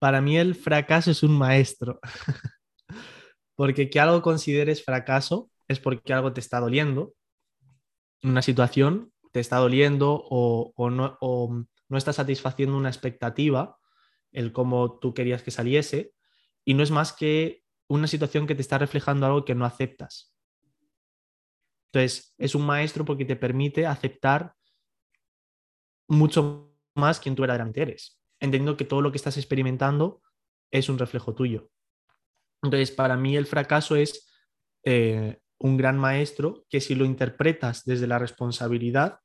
Para mí el fracaso es un maestro. porque que algo consideres fracaso es porque algo te está doliendo. Una situación te está doliendo o, no, o no está satisfaciendo una expectativa el cómo tú querías que saliese, y no es más que una situación que te está reflejando algo que no aceptas. Entonces, es un maestro porque te permite aceptar mucho más quien tú verdaderamente eres, entendiendo que todo lo que estás experimentando es un reflejo tuyo. Entonces, para mí el fracaso es eh, un gran maestro que si lo interpretas desde la responsabilidad,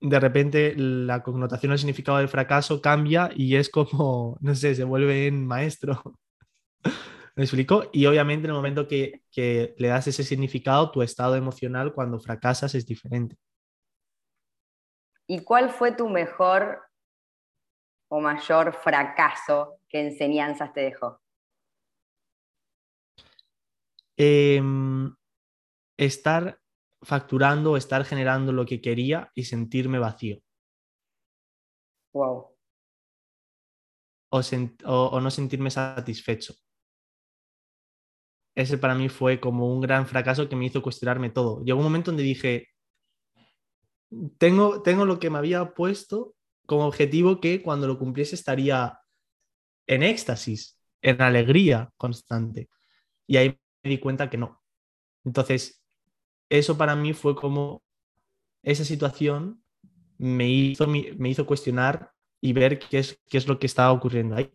de repente la connotación, el significado del fracaso cambia y es como, no sé, se vuelve en maestro. ¿Me explico? Y obviamente en el momento que, que le das ese significado, tu estado emocional cuando fracasas es diferente. ¿Y cuál fue tu mejor o mayor fracaso que enseñanzas te dejó? Em, estar facturando, estar generando lo que quería y sentirme vacío. Wow. O, no sentirme satisfecho. Ese para mí fue como un gran fracaso que me hizo cuestionarme todo. Llegó un momento donde dije, tengo, tengo lo que me había puesto como objetivo que cuando lo cumpliese estaría en éxtasis, en alegría constante. Y ahí me di cuenta que no. Entonces, eso para mí fue como esa situación me hizo, me hizo cuestionar y ver qué es, qué es lo que estaba ocurriendo ahí.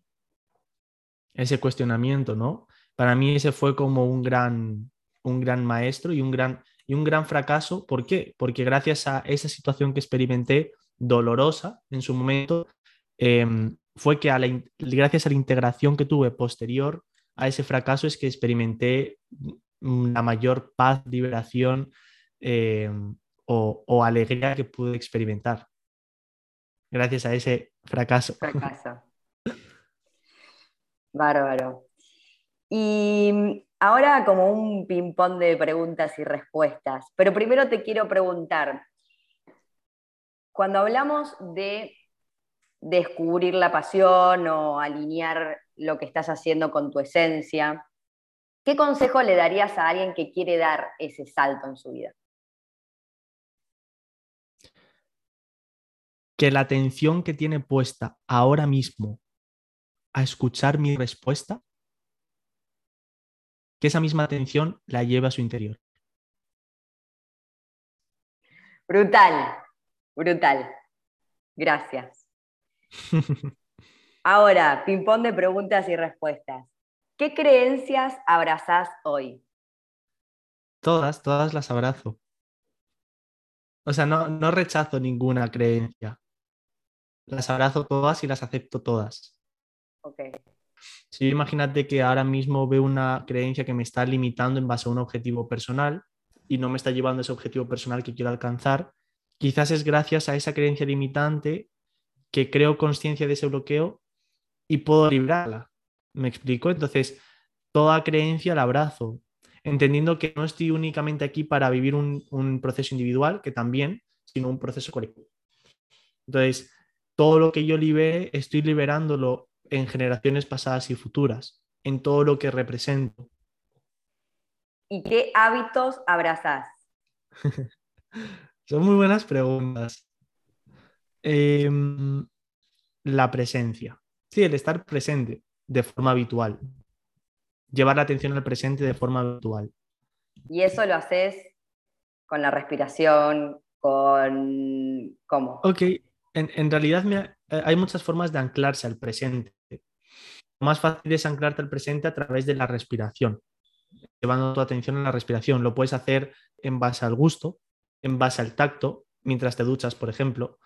Ese cuestionamiento, ¿no? Para mí ese fue como un gran, un gran maestro y un gran, y un gran fracaso. ¿Por qué? Porque gracias a esa situación que experimenté, dolorosa en su momento, em, fue que gracias a la integración que tuve posterior a ese fracaso es que experimenté la mayor paz, liberación em, o, alegría que pude experimentar. Gracias a ese fracaso. Fracaso. Bárbaro. Y ahora como un ping-pong de preguntas y respuestas, pero primero te quiero preguntar, cuando hablamos de descubrir la pasión o alinear lo que estás haciendo con tu esencia, ¿qué consejo le darías a alguien que quiere dar ese salto en su vida? Que la atención que tiene puesta ahora mismo a escuchar mi respuesta, que esa misma atención la lleve a su interior. Brutal, brutal. Gracias. Ahora, ping-pong de preguntas y respuestas. ¿Qué creencias abrazás hoy? Todas, todas las abrazo. O sea, no, no rechazo ninguna creencia. Las abrazo todas y las acepto todas. Ok. Si imagínate que ahora mismo veo una creencia que me está limitando en base a un objetivo personal y no me está llevando ese objetivo personal que quiero alcanzar, quizás es gracias a esa creencia limitante que creo conciencia de ese bloqueo y puedo librarla. ¿Me explico? Entonces, toda creencia la abrazo, entendiendo que no estoy únicamente aquí para vivir un, proceso individual, que también, sino un proceso colectivo. Entonces, todo lo que yo libere, estoy liberándolo en generaciones pasadas y futuras, en todo lo que represento. ¿Y qué hábitos abrazas? Son muy buenas preguntas. Em, la presencia. Sí, el estar presente de forma habitual. Llevar la atención al presente de forma habitual. ¿Y eso lo haces con la respiración, con... ¿Cómo? Ok, en, realidad eh, hay muchas formas de anclarse al presente. Más fácil es anclarte al presente a través de la respiración, llevando tu atención a la respiración. Lo puedes hacer en base al gusto, en base al tacto, mientras te duchas, por ejemplo,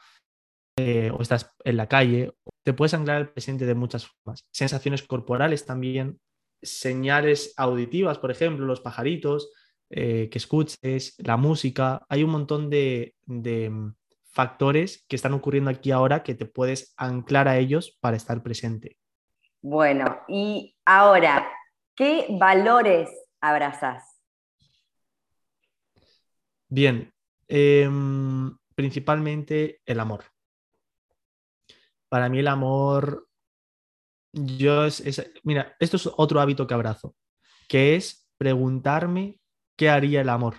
eh, o estás en la calle, te puedes anclar al presente de muchas formas. Sensaciones corporales también, señales auditivas, por ejemplo, los pajaritos, eh, que escuches, la música. Hay un montón de, factores que están ocurriendo aquí ahora que te puedes anclar a ellos para estar presente. Bueno, y ahora, ¿qué valores abrazas? Bien, em, principalmente el amor para mí el amor, yo es, mira, esto es otro hábito que abrazo, que es preguntarme qué haría el amor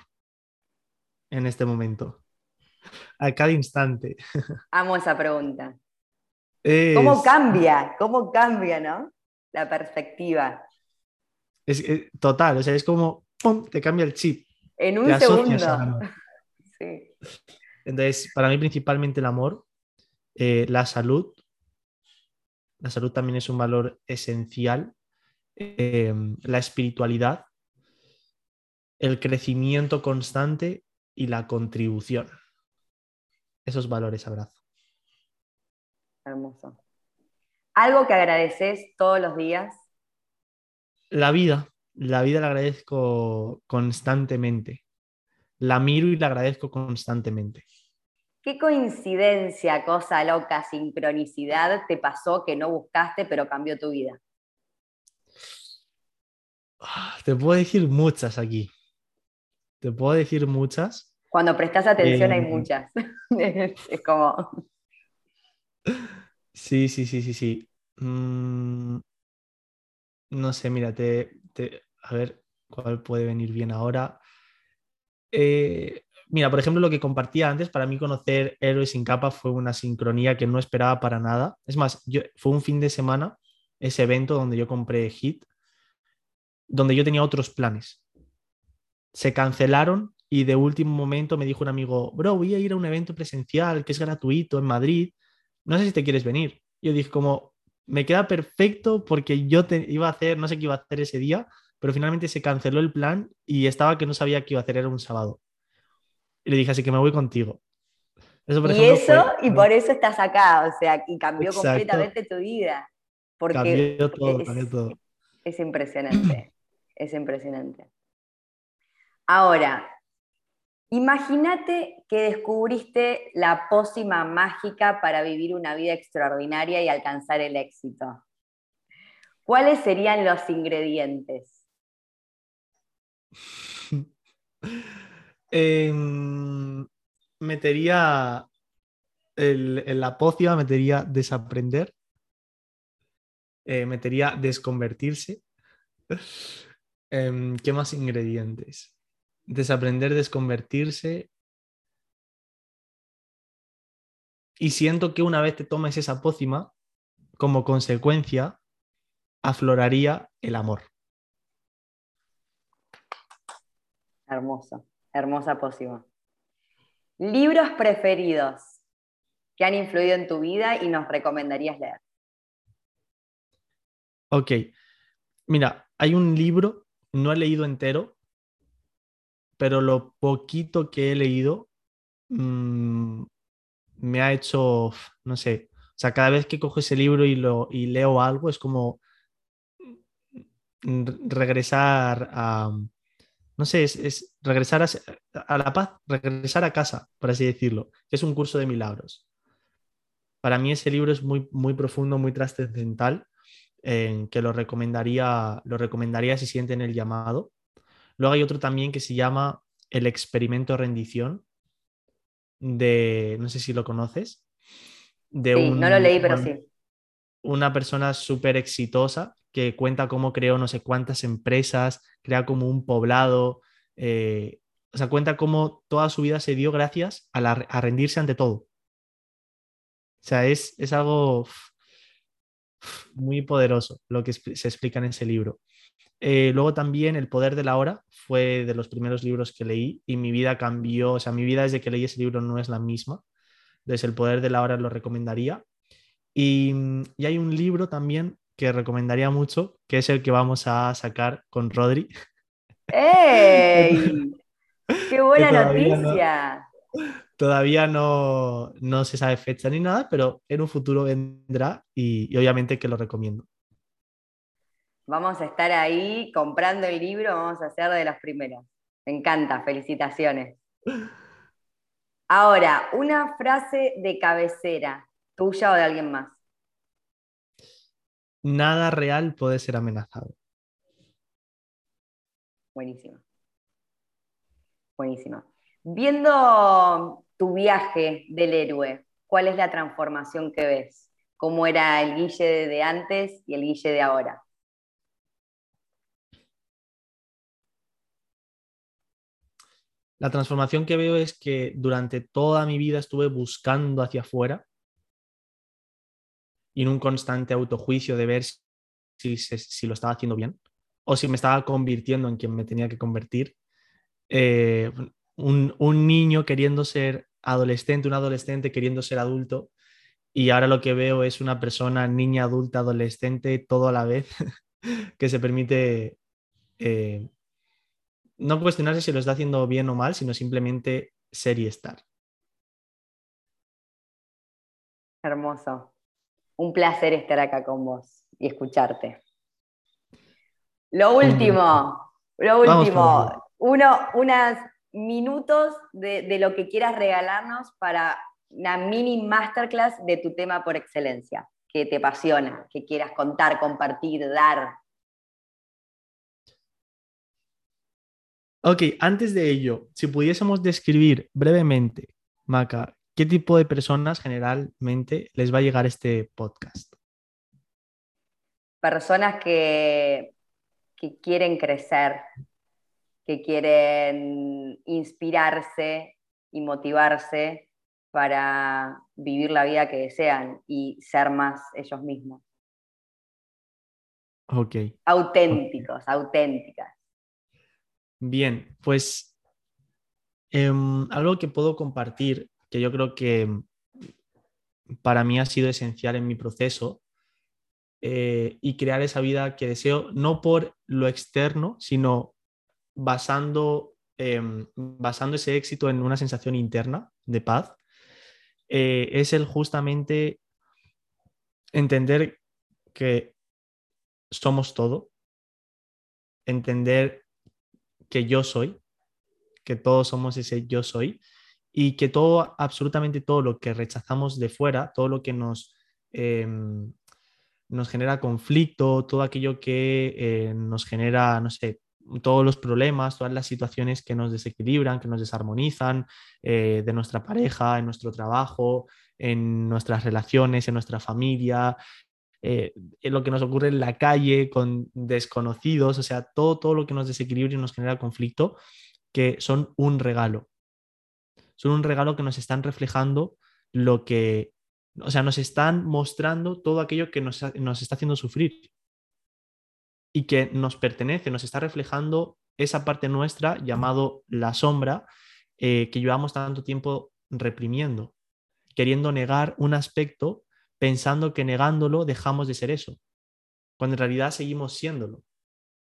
en este momento, a cada instante. Amo esa pregunta. ¿Cómo cambia? ¿Cómo cambia, no? La perspectiva. Es, total, o sea, es como, ¡pum!, te cambia el chip. En un segundo. Sí. Entonces, para mí principalmente el amor, eh, la salud. La salud también es un valor esencial. Eh, la espiritualidad, el crecimiento constante y la contribución. Esos valores abrazo. Hermoso. ¿Algo que agradeces todos los días? La vida. La vida la agradezco constantemente. La miro y la agradezco constantemente. ¿Qué coincidencia, cosa loca, sincronicidad te pasó que no buscaste pero cambió tu vida? Ah, te puedo decir muchas aquí. Te puedo decir muchas. Cuando prestas atención hay eh, muchas. es como... Sí, sí, sí, sí, sí. Mm, no sé, mira, a ver cuál puede venir bien ahora. Eh, mira, por ejemplo, lo que compartía antes, para mí conocer Héroes sin capa fue una sincronía que no esperaba para nada. Es más, yo, fue un fin de semana ese evento donde yo compré Hit, donde yo tenía otros planes. Se cancelaron y de último momento me dijo un amigo, bro, voy a ir a un evento presencial que es gratuito en Madrid no sé si te quieres venir. Yo dije como, me queda perfecto porque yo te iba a hacer, no sé qué iba a hacer ese día, pero finalmente se canceló el plan y estaba que no sabía qué iba a hacer, era un sábado. Y le dije, así que me voy contigo. y eso, y por eso estás acá, o sea, y cambió completamente tu vida. Porque cambió todo, cambió todo. Es impresionante, es impresionante. Ahora, Imagínate que descubriste la pócima mágica para vivir una vida extraordinaria y alcanzar el éxito. ¿Cuáles serían los ingredientes? Em, metería en la pócima, metería desaprender, eh, metería desconvertirse. Em, ¿Qué más ingredientes? Desaprender, desconvertirse. Y siento que una vez te tomes esa pócima, como consecuencia, afloraría el amor. Hermoso, hermosa pócima. Libros preferidos que han influido en tu vida y nos recomendarías leer. Ok, mira, hay un libro, no he leído entero, pero lo poquito que he leído mm, me ha hecho, no sé, o sea, cada vez que cojo ese libro y, lo, y leo algo es como regresar a, no sé, es, regresar a, la paz, regresar a casa, por así decirlo, es un curso de milagros. Para mí ese libro es muy, muy profundo, muy trascendental, en que lo recomendaría, lo recomendaría si sienten el llamado. Luego hay otro también que se llama El experimento rendición, de, no sé si lo conoces. De sí, no lo leí, pero sí. Una persona súper exitosa que cuenta cómo creó no sé cuántas empresas, crea como un poblado, eh, o sea, cuenta cómo toda su vida se dio gracias a, rendirse ante todo. O sea, es, es algo muy poderoso lo que se explica en ese libro. Eh, luego también El Poder de la Hora fue de los primeros libros que leí y mi vida cambió, o sea, mi vida desde que leí ese libro no es la misma. Entonces El Poder de la Hora lo recomendaría. Y, y hay un libro también que recomendaría mucho, que es el que vamos a sacar con Rodri. ¡Ey! ¡Qué buena noticia! Todavía no, no, se sabe fecha ni nada, pero en un futuro vendrá y obviamente que lo recomiendo. Vamos a estar ahí comprando el libro, vamos a ser de los primeros. Me encanta, felicitaciones. Ahora, una frase de cabecera, tuya o de alguien más. Nada real puede ser amenazado. Buenísimo. Buenísimo. Viendo tu viaje del héroe, ¿cuál es la transformación que ves? ¿Cómo era el Guille de antes y el Guille de ahora? La transformación que veo es que durante toda mi vida estuve buscando hacia afuera y en un constante autojuicio de ver si, lo estaba haciendo bien o si me estaba convirtiendo en quien me tenía que convertir. Eh, un, un, niño queriendo ser adolescente, un adolescente queriendo ser adulto, y ahora lo que veo es una persona, niña, adulta, adolescente, todo a la vez, que se permite eh, no cuestionarse si lo está haciendo bien o mal, sino simplemente ser y estar. Hermoso. Un placer estar acá con vos y escucharte. Lo último, lo último, uno, unos minutos de, de lo que quieras regalarnos para una mini masterclass de tu tema por excelencia, que te apasiona, que quieras contar, compartir, dar. Ok, antes de ello, si pudiésemos describir brevemente, Maca, ¿qué tipo de personas generalmente les va a llegar este podcast? Personas que, que quieren crecer, que quieren inspirarse y motivarse para vivir la vida que desean y ser más ellos mismos. Ok. Auténticos, auténticas. Bien, pues em, algo que puedo compartir, que yo creo que para mí ha sido esencial en mi proceso eh, y crear esa vida que deseo, no por lo externo, sino basando, em, basando ese éxito en una sensación interna de paz, eh, es el justamente entender que somos todo, entender que yo soy, que todos somos ese yo soy, y que todo, absolutamente todo lo que rechazamos de fuera, todo lo que nos, em, nos genera conflicto, todo aquello que eh, nos genera, no sé, todos los problemas, todas las situaciones que nos desequilibran, que nos desarmonizan eh, de nuestra pareja, en nuestro trabajo, en nuestras relaciones, en nuestra familia, eh, en lo que nos ocurre en la calle con desconocidos, o sea, todo, todo lo que nos desequilibra y nos genera conflicto, que son un regalo. Son un regalo que nos están reflejando lo que, o sea, nos están mostrando todo aquello que nos, nos está haciendo sufrir y que nos pertenece, nos está reflejando esa parte nuestra llamado la sombra eh, que llevamos tanto tiempo reprimiendo, queriendo negar un aspecto pensando que negándolo dejamos de ser eso, cuando en realidad seguimos siéndolo.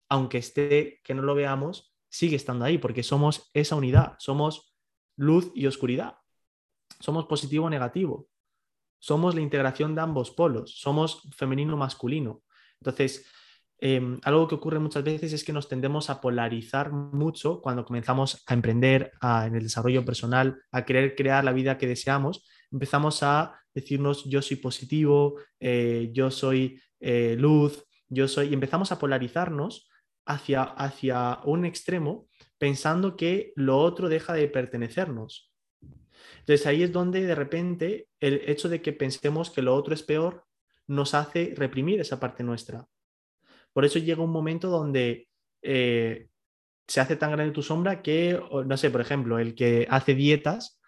Aunque esté, que no lo veamos, sigue estando ahí, porque somos esa unidad, somos luz y oscuridad, somos positivo o negativo, somos la integración de ambos polos, somos femenino-masculino. Entonces, Em, algo que ocurre muchas veces es que nos tendemos a polarizar mucho cuando comenzamos a emprender en el desarrollo personal, a querer crear la vida que deseamos. Empezamos a decirnos yo soy positivo, eh, yo soy eh, luz, yo soy... Y empezamos a polarizarnos hacia, hacia un extremo pensando que lo otro deja de pertenecernos. Entonces ahí es donde de repente el hecho de que pensemos que lo otro es peor nos hace reprimir esa parte nuestra. Por eso llega un momento donde eh, se hace tan grande tu sombra que, no sé, por ejemplo, el que hace dietas,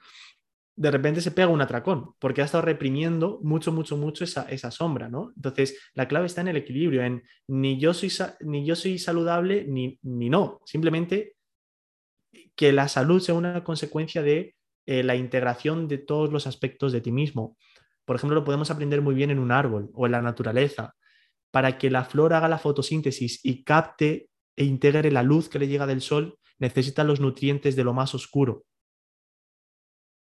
de repente se pega un atracón, porque ha estado reprimiendo mucho, mucho, mucho esa, sombra, ¿no? Entonces, la clave está en el equilibrio, en ni yo soy, ni yo soy saludable ni, ni no, simplemente que la salud sea una consecuencia de eh, la integración de todos los aspectos de ti mismo. Por ejemplo, lo podemos aprender muy bien en un árbol o en la naturaleza para que la flor haga la fotosíntesis y capte e integre la luz que le llega del sol, necesita los nutrientes de lo más oscuro.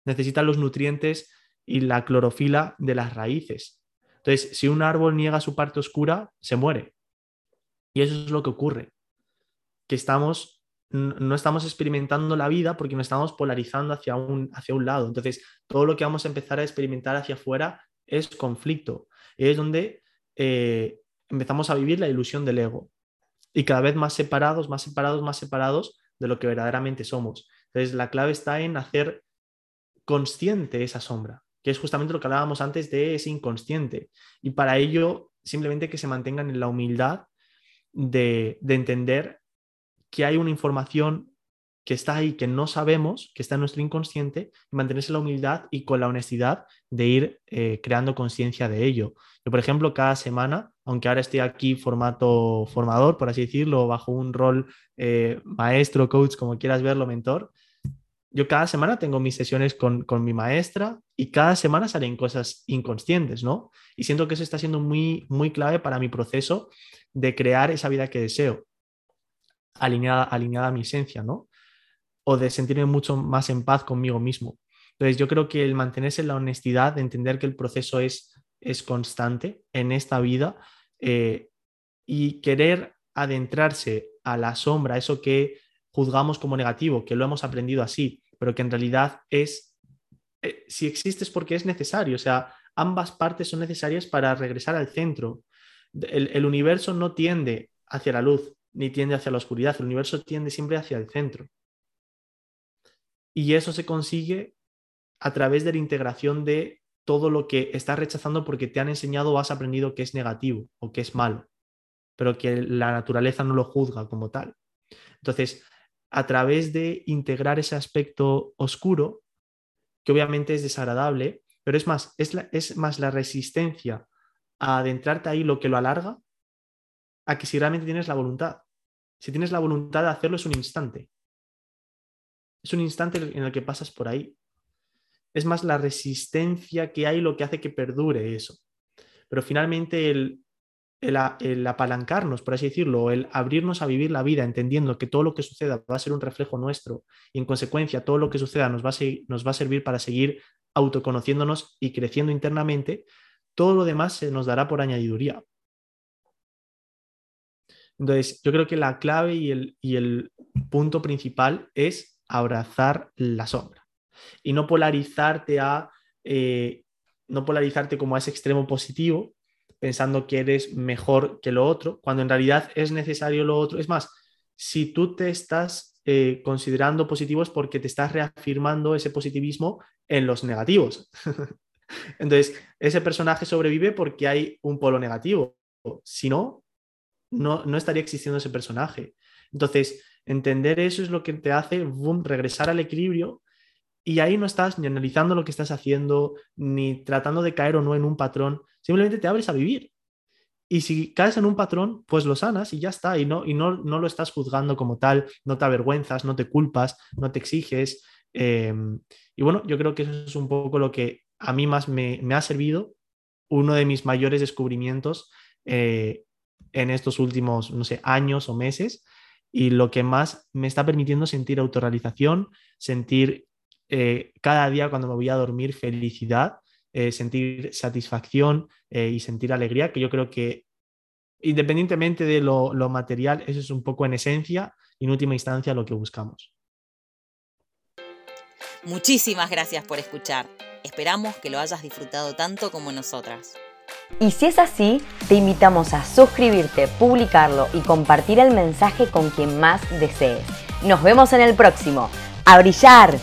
Necesita los nutrientes y la clorofila de las raíces. Entonces, si un árbol niega su parte oscura, se muere. Y eso es lo que ocurre. Que estamos, no estamos experimentando la vida porque nos estamos polarizando hacia un, hacia un lado. Entonces, todo lo que vamos a empezar a experimentar hacia afuera es conflicto. Y es donde eh, empezamos a vivir la ilusión del ego y cada vez más separados, más separados, más separados de lo que verdaderamente somos. Entonces, la clave está en hacer consciente esa sombra, que es justamente lo que hablábamos antes de ese inconsciente. Y para ello, simplemente que se mantengan en la humildad de, de entender que hay una información que está ahí, que no sabemos, que está en nuestro inconsciente, mantenerse la humildad y con la honestidad de ir eh, creando conciencia de ello. Yo, por ejemplo, cada semana, aunque ahora estoy aquí formato formador, por así decirlo, bajo un rol eh, maestro, coach, como quieras verlo, mentor, yo cada semana tengo mis sesiones con, con, mi maestra y cada semana salen cosas inconscientes, ¿no? Y siento que eso está siendo muy, muy clave para mi proceso de crear esa vida que deseo, alineada, alineada a mi esencia, ¿no? O de sentirme mucho más en paz conmigo mismo. Entonces yo creo que el mantenerse en la honestidad, de entender que el proceso es, es constante en esta vida eh, y querer adentrarse a la sombra, eso que juzgamos como negativo, que lo hemos aprendido así, pero que en realidad es, eh, si existe es porque es necesario, o sea, ambas partes son necesarias para regresar al centro. El, el universo no tiende hacia la luz, ni tiende hacia la oscuridad, el universo tiende siempre hacia el centro. Y eso se consigue a través de la integración de todo lo que estás rechazando porque te han enseñado o has aprendido que es negativo o que es malo, pero que la naturaleza no lo juzga como tal. Entonces, a través de integrar ese aspecto oscuro, que obviamente es desagradable, pero es más, es, es más la resistencia a adentrarte ahí lo que lo alarga, a que si realmente tienes la voluntad. Si tienes la voluntad de hacerlo es un instante. Es un instante en el que pasas por ahí. Es más la resistencia que hay lo que hace que perdure eso. Pero finalmente el, el, apalancarnos, por así decirlo, el abrirnos a vivir la vida entendiendo que todo lo que suceda va a ser un reflejo nuestro y en consecuencia todo lo que suceda nos va a, nos va a servir para seguir autoconociéndonos y creciendo internamente, todo lo demás se nos dará por añadiduría. Entonces, yo creo que la clave y el, y el punto principal es abrazar la sombra y no polarizarte a eh, no polarizarte como a ese extremo positivo pensando que eres mejor que lo otro cuando en realidad es necesario lo otro. Es más si tú te estás eh, considerando positivo es porque te estás reafirmando ese positivismo en los negativos. Entonces ese personaje sobrevive porque hay un polo negativo. Si no no, no estaría existiendo ese personaje. Entonces Entender eso es lo que te hace boom, regresar al equilibrio y ahí no estás ni analizando lo que estás haciendo, ni tratando de caer o no en un patrón, simplemente te abres a vivir. Y si caes en un patrón, pues lo sanas y ya está, y no, y no, no lo estás juzgando como tal, no te avergüenzas, no te culpas, no te exiges. Em, y bueno, yo creo que eso es un poco lo que a mí más me, ha servido, uno de mis mayores descubrimientos eh, en estos últimos, no sé, años o meses, y lo que más me está permitiendo sentir autorrealización, sentir eh, cada día cuando me voy a dormir felicidad, eh, sentir satisfacción eh, y sentir alegría, que yo creo que independientemente de lo, lo material, eso es un poco en esencia y en última instancia lo que buscamos. Muchísimas gracias por escuchar. Esperamos que lo hayas disfrutado tanto como nosotras. Y si es así, te invitamos a suscribirte, publicarlo y compartir el mensaje con quien más desees. Nos vemos en el próximo. ¡A brillar!